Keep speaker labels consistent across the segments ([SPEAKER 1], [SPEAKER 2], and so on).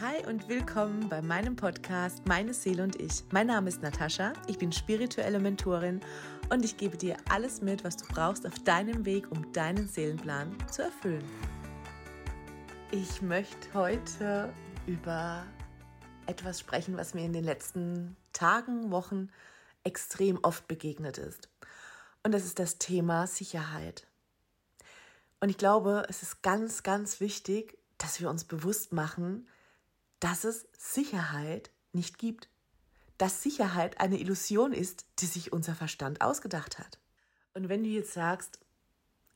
[SPEAKER 1] Hi und willkommen bei meinem Podcast Meine Seele und ich. Mein Name ist Natascha, ich bin spirituelle Mentorin und ich gebe dir alles mit, was du brauchst auf deinem Weg, um deinen Seelenplan zu erfüllen. Ich möchte heute über etwas sprechen, was mir in den letzten Tagen, Wochen extrem oft begegnet ist. Und das ist das Thema Sicherheit. Und ich glaube, es ist ganz, ganz wichtig, dass wir uns bewusst machen, dass es Sicherheit nicht gibt. Dass Sicherheit eine Illusion ist, die sich unser Verstand ausgedacht hat. Und wenn du jetzt sagst,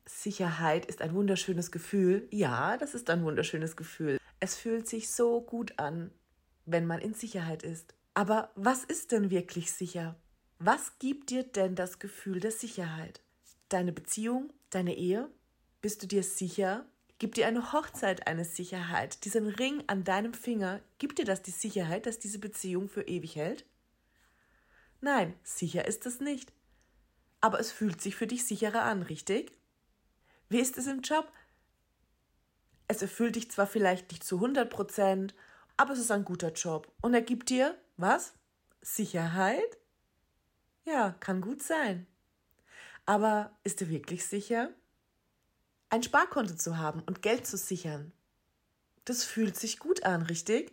[SPEAKER 1] Sicherheit ist ein wunderschönes Gefühl, ja, das ist ein wunderschönes Gefühl. Es fühlt sich so gut an, wenn man in Sicherheit ist. Aber was ist denn wirklich sicher? Was gibt dir denn das Gefühl der Sicherheit? Deine Beziehung, deine Ehe? Bist du dir sicher, Gibt dir eine Hochzeit eine Sicherheit? Diesen Ring an deinem Finger, gibt dir das die Sicherheit, dass diese Beziehung für ewig hält? Nein, sicher ist es nicht. Aber es fühlt sich für dich sicherer an, richtig? Wie ist es im Job? Es erfüllt dich zwar vielleicht nicht zu 100 Prozent, aber es ist ein guter Job. Und er gibt dir, was? Sicherheit? Ja, kann gut sein. Aber ist er wirklich sicher? Ein Sparkonto zu haben und Geld zu sichern. Das fühlt sich gut an, richtig?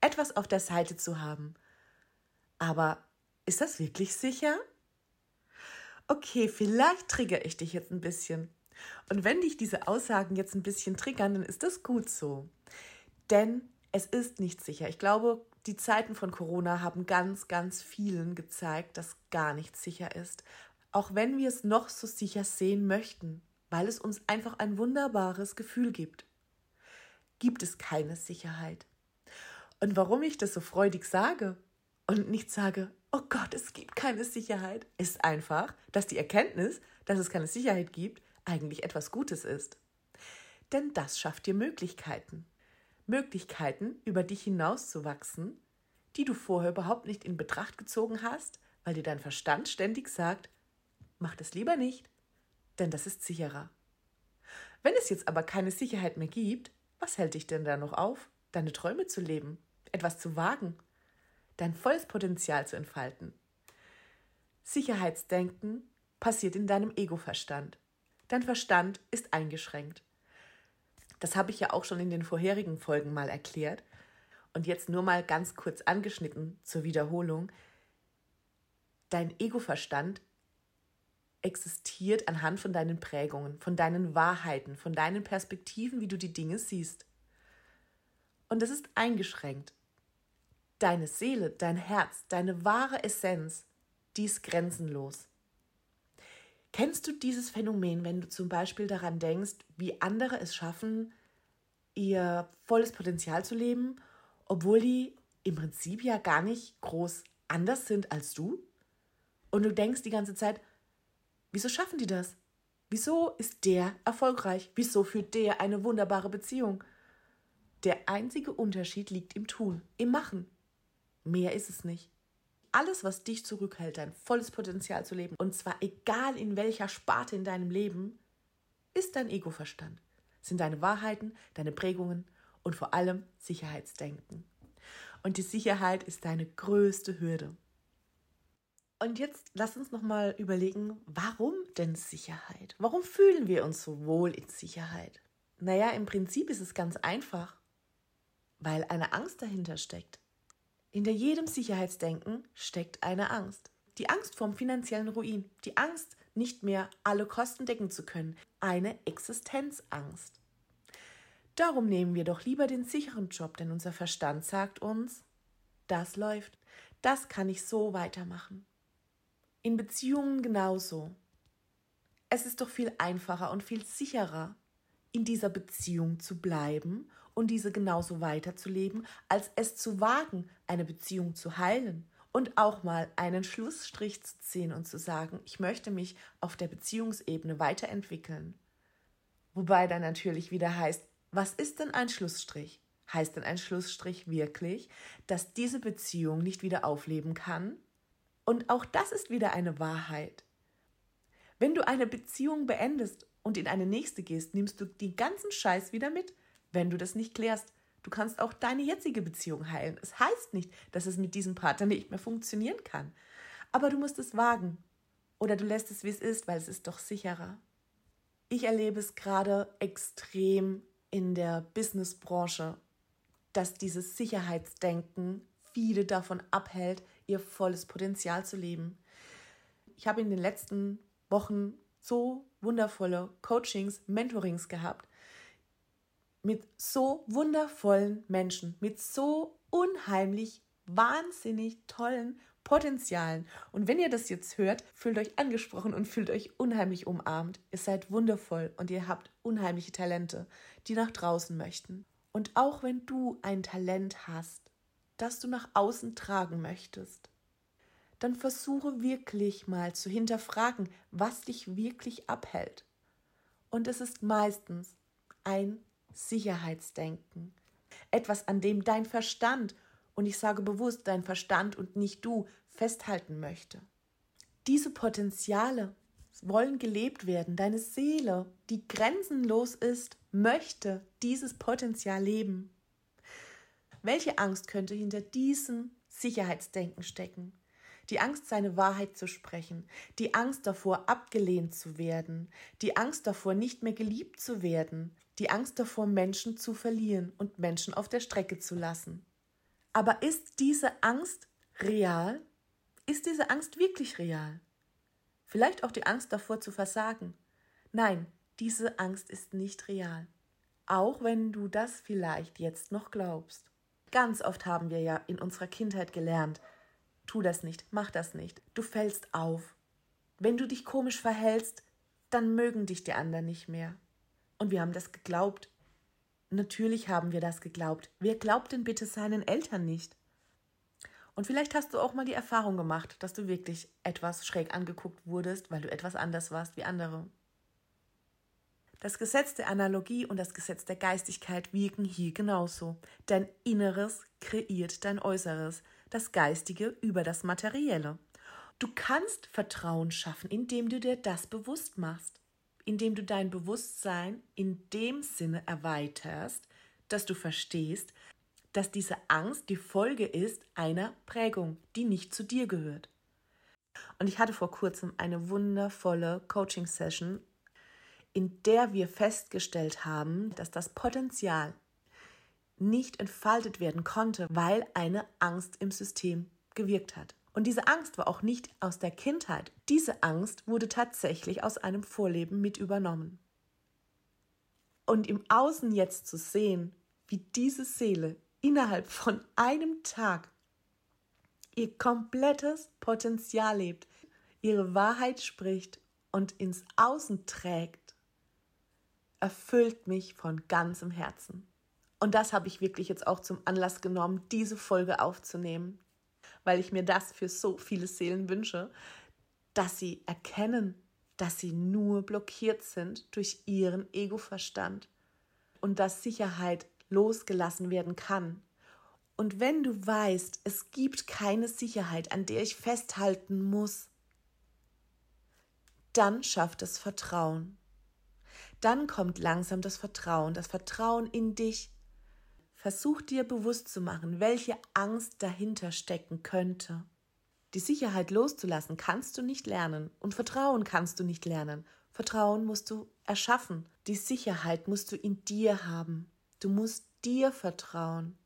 [SPEAKER 1] Etwas auf der Seite zu haben. Aber ist das wirklich sicher? Okay, vielleicht triggere ich dich jetzt ein bisschen. Und wenn dich diese Aussagen jetzt ein bisschen triggern, dann ist das gut so. Denn es ist nicht sicher. Ich glaube, die Zeiten von Corona haben ganz, ganz vielen gezeigt, dass gar nichts sicher ist. Auch wenn wir es noch so sicher sehen möchten weil es uns einfach ein wunderbares Gefühl gibt. Gibt es keine Sicherheit. Und warum ich das so freudig sage und nicht sage, oh Gott, es gibt keine Sicherheit, ist einfach, dass die Erkenntnis, dass es keine Sicherheit gibt, eigentlich etwas Gutes ist. Denn das schafft dir Möglichkeiten. Möglichkeiten, über dich hinauszuwachsen, die du vorher überhaupt nicht in Betracht gezogen hast, weil dir dein Verstand ständig sagt, mach das lieber nicht, denn das ist sicherer. Wenn es jetzt aber keine Sicherheit mehr gibt, was hält dich denn da noch auf, deine Träume zu leben, etwas zu wagen, dein volles Potenzial zu entfalten? Sicherheitsdenken passiert in deinem Ego-Verstand. Dein Verstand ist eingeschränkt. Das habe ich ja auch schon in den vorherigen Folgen mal erklärt. Und jetzt nur mal ganz kurz angeschnitten zur Wiederholung. Dein Ego-Verstand existiert anhand von deinen Prägungen, von deinen Wahrheiten, von deinen Perspektiven, wie du die Dinge siehst. Und es ist eingeschränkt. Deine Seele, dein Herz, deine wahre Essenz, die ist grenzenlos. Kennst du dieses Phänomen, wenn du zum Beispiel daran denkst, wie andere es schaffen, ihr volles Potenzial zu leben, obwohl die im Prinzip ja gar nicht groß anders sind als du? Und du denkst die ganze Zeit, Wieso schaffen die das? Wieso ist der erfolgreich? Wieso führt der eine wunderbare Beziehung? Der einzige Unterschied liegt im Tun, im Machen. Mehr ist es nicht. Alles, was dich zurückhält, dein volles Potenzial zu leben, und zwar egal in welcher Sparte in deinem Leben, ist dein Egoverstand, sind deine Wahrheiten, deine Prägungen und vor allem Sicherheitsdenken. Und die Sicherheit ist deine größte Hürde. Und jetzt lass uns noch mal überlegen, warum denn Sicherheit? Warum fühlen wir uns so wohl in Sicherheit? Naja, im Prinzip ist es ganz einfach, weil eine Angst dahinter steckt. Hinter jedem Sicherheitsdenken steckt eine Angst. Die Angst vorm finanziellen Ruin, die Angst, nicht mehr alle Kosten decken zu können, eine Existenzangst. Darum nehmen wir doch lieber den sicheren Job, denn unser Verstand sagt uns, das läuft, das kann ich so weitermachen. In Beziehungen genauso. Es ist doch viel einfacher und viel sicherer, in dieser Beziehung zu bleiben und diese genauso weiterzuleben, als es zu wagen, eine Beziehung zu heilen und auch mal einen Schlussstrich zu ziehen und zu sagen, ich möchte mich auf der Beziehungsebene weiterentwickeln. Wobei dann natürlich wieder heißt, was ist denn ein Schlussstrich? Heißt denn ein Schlussstrich wirklich, dass diese Beziehung nicht wieder aufleben kann? Und auch das ist wieder eine Wahrheit. Wenn du eine Beziehung beendest und in eine nächste gehst, nimmst du den ganzen Scheiß wieder mit, wenn du das nicht klärst. Du kannst auch deine jetzige Beziehung heilen. Es heißt nicht, dass es mit diesem Partner nicht mehr funktionieren kann. Aber du musst es wagen. Oder du lässt es, wie es ist, weil es ist doch sicherer. Ich erlebe es gerade extrem in der Businessbranche, dass dieses Sicherheitsdenken viele davon abhält, ihr volles Potenzial zu leben. Ich habe in den letzten Wochen so wundervolle Coachings, Mentorings gehabt mit so wundervollen Menschen, mit so unheimlich wahnsinnig tollen Potenzialen. Und wenn ihr das jetzt hört, fühlt euch angesprochen und fühlt euch unheimlich umarmt. Ihr seid wundervoll und ihr habt unheimliche Talente, die nach draußen möchten. Und auch wenn du ein Talent hast, das du nach außen tragen möchtest, dann versuche wirklich mal zu hinterfragen, was dich wirklich abhält. Und es ist meistens ein Sicherheitsdenken. Etwas, an dem dein Verstand und ich sage bewusst dein Verstand und nicht du, festhalten möchte. Diese Potenziale wollen gelebt werden. Deine Seele, die grenzenlos ist, möchte dieses Potenzial leben. Welche Angst könnte hinter diesem Sicherheitsdenken stecken? Die Angst, seine Wahrheit zu sprechen, die Angst davor, abgelehnt zu werden, die Angst davor, nicht mehr geliebt zu werden, die Angst davor, Menschen zu verlieren und Menschen auf der Strecke zu lassen. Aber ist diese Angst real? Ist diese Angst wirklich real? Vielleicht auch die Angst davor zu versagen. Nein, diese Angst ist nicht real. Auch wenn du das vielleicht jetzt noch glaubst. Ganz oft haben wir ja in unserer Kindheit gelernt, tu das nicht, mach das nicht, du fällst auf. Wenn du dich komisch verhältst, dann mögen dich die anderen nicht mehr. Und wir haben das geglaubt, Natürlich haben wir das geglaubt. Wer glaubt denn bitte seinen Eltern nicht? Und vielleicht hast du auch mal die Erfahrung gemacht, dass du wirklich etwas schräg angeguckt wurdest, weil du etwas anders warst wie andere. Das Gesetz der Analogie und das Gesetz der Geistigkeit wirken hier genauso. Dein Inneres kreiert dein Äußeres, das Geistige über das Materielle. Du kannst Vertrauen schaffen, indem du dir das bewusst machst indem du dein Bewusstsein in dem Sinne erweiterst, dass du verstehst, dass diese Angst die Folge ist einer Prägung, die nicht zu dir gehört. Und ich hatte vor kurzem eine wundervolle Coaching-Session, in der wir festgestellt haben, dass das Potenzial nicht entfaltet werden konnte, weil eine Angst im System gewirkt hat. Und diese Angst war auch nicht aus der Kindheit. Diese Angst wurde tatsächlich aus einem Vorleben mit übernommen. Und im Außen jetzt zu sehen, wie diese Seele innerhalb von einem Tag ihr komplettes Potenzial lebt, ihre Wahrheit spricht und ins Außen trägt, erfüllt mich von ganzem Herzen. Und das habe ich wirklich jetzt auch zum Anlass genommen, diese Folge aufzunehmen, weil ich mir das für so viele Seelen wünsche, dass sie erkennen, dass sie nur blockiert sind durch ihren Egoverstand und dass Sicherheit losgelassen werden kann. Und wenn du weißt, es gibt keine Sicherheit, an der ich festhalten muss, dann schafft es Vertrauen. Dann kommt langsam das Vertrauen, das Vertrauen in dich, Versuch dir bewusst zu machen, welche Angst dahinter stecken könnte. Die Sicherheit loszulassen kannst du nicht lernen und Vertrauen kannst du nicht lernen. Vertrauen musst du erschaffen. Die Sicherheit musst du in dir haben. Du musst dir vertrauen.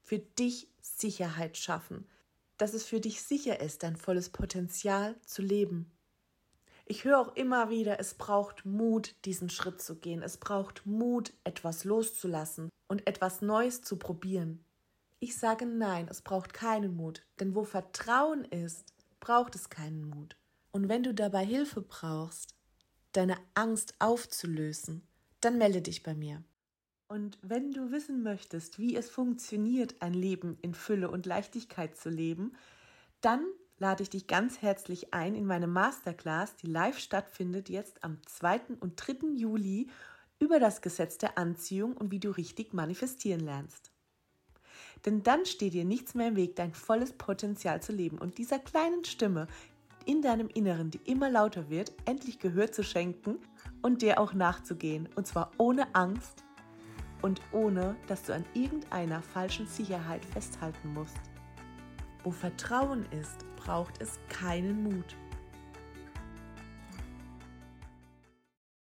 [SPEAKER 1] Für dich Sicherheit schaffen, dass es für dich sicher ist, dein volles Potenzial zu leben. Ich höre auch immer wieder, es braucht Mut, diesen Schritt zu gehen. Es braucht Mut, etwas loszulassen und etwas Neues zu probieren. Ich sage nein, es braucht keinen Mut, denn wo Vertrauen ist, braucht es keinen Mut. Und wenn du dabei Hilfe brauchst, deine Angst aufzulösen, dann melde dich bei mir. Und wenn du wissen möchtest, wie es funktioniert, ein Leben in Fülle und Leichtigkeit zu leben, dann lade ich dich ganz herzlich ein in meine Masterclass, die live stattfindet jetzt am 2. und 3. Juli über das Gesetz der Anziehung und wie du richtig manifestieren lernst. Denn dann steht dir nichts mehr im Weg, dein volles Potenzial zu leben und dieser kleinen Stimme in deinem Inneren, die immer lauter wird, endlich Gehör zu schenken und dir auch nachzugehen. Und zwar ohne Angst, und ohne dass du an irgendeiner falschen Sicherheit festhalten musst. Wo Vertrauen ist, braucht es keinen Mut.